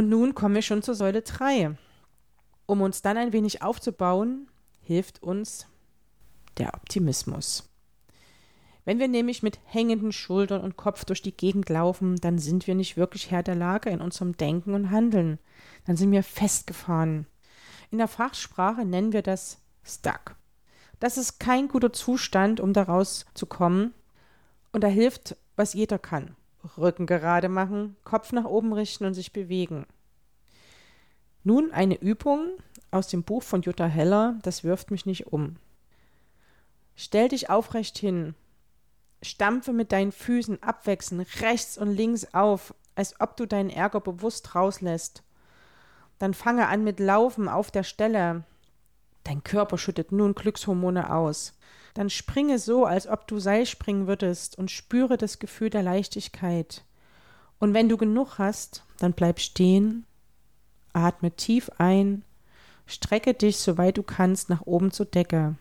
Und nun kommen wir schon zur Säule 3. Um uns dann ein wenig aufzubauen, hilft uns der Optimismus. Wenn wir nämlich mit hängenden Schultern und Kopf durch die Gegend laufen, dann sind wir nicht wirklich Herr der Lage in unserem Denken und Handeln. Dann sind wir festgefahren. In der Fachsprache nennen wir das stuck. Das ist kein guter Zustand, um daraus zu kommen. Und da hilft, was jeder kann. Rücken gerade machen, Kopf nach oben richten und sich bewegen. Nun eine Übung aus dem Buch von Jutta Heller, das wirft mich nicht um. Stell dich aufrecht hin, stampfe mit deinen Füßen abwechselnd rechts und links auf, als ob du deinen Ärger bewusst rauslässt. Dann fange an mit Laufen auf der Stelle. Dein Körper schüttet nun Glückshormone aus. Dann springe so, als ob du Seil springen würdest und spüre das Gefühl der Leichtigkeit. Und wenn du genug hast, dann bleib stehen, atme tief ein, strecke dich, soweit du kannst, nach oben zur Decke.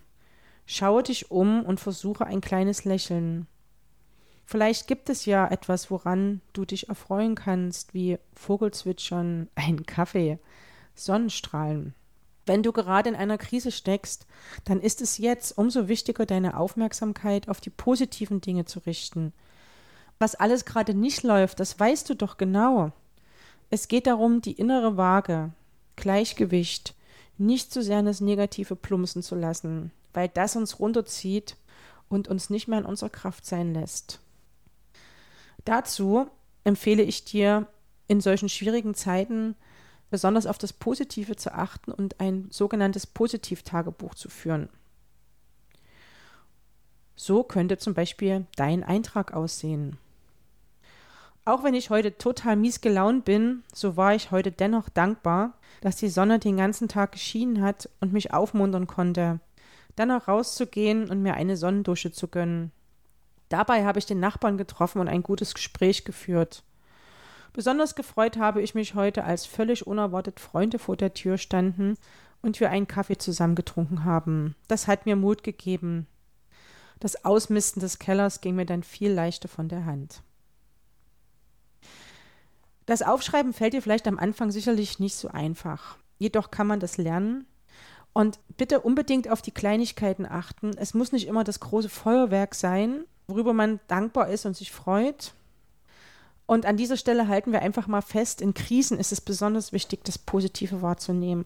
Schaue dich um und versuche ein kleines Lächeln. Vielleicht gibt es ja etwas, woran du dich erfreuen kannst, wie Vogelzwitschern, ein Kaffee, Sonnenstrahlen. Wenn du gerade in einer Krise steckst, dann ist es jetzt umso wichtiger, deine Aufmerksamkeit auf die positiven Dinge zu richten. Was alles gerade nicht läuft, das weißt du doch genau. Es geht darum, die innere Waage, Gleichgewicht, nicht zu sehr in das Negative plumpsen zu lassen, weil das uns runterzieht und uns nicht mehr in unserer Kraft sein lässt. Dazu empfehle ich dir in solchen schwierigen Zeiten besonders auf das Positive zu achten und ein sogenanntes Positivtagebuch zu führen. So könnte zum Beispiel dein Eintrag aussehen. Auch wenn ich heute total mies gelaunt bin, so war ich heute dennoch dankbar, dass die Sonne den ganzen Tag geschienen hat und mich aufmuntern konnte, dann auch rauszugehen und mir eine Sonnendusche zu gönnen. Dabei habe ich den Nachbarn getroffen und ein gutes Gespräch geführt. Besonders gefreut habe ich mich heute, als völlig unerwartet Freunde vor der Tür standen und wir einen Kaffee zusammen getrunken haben. Das hat mir Mut gegeben. Das Ausmisten des Kellers ging mir dann viel leichter von der Hand. Das Aufschreiben fällt dir vielleicht am Anfang sicherlich nicht so einfach. Jedoch kann man das lernen. Und bitte unbedingt auf die Kleinigkeiten achten. Es muss nicht immer das große Feuerwerk sein, worüber man dankbar ist und sich freut. Und an dieser Stelle halten wir einfach mal fest, in Krisen ist es besonders wichtig, das Positive wahrzunehmen.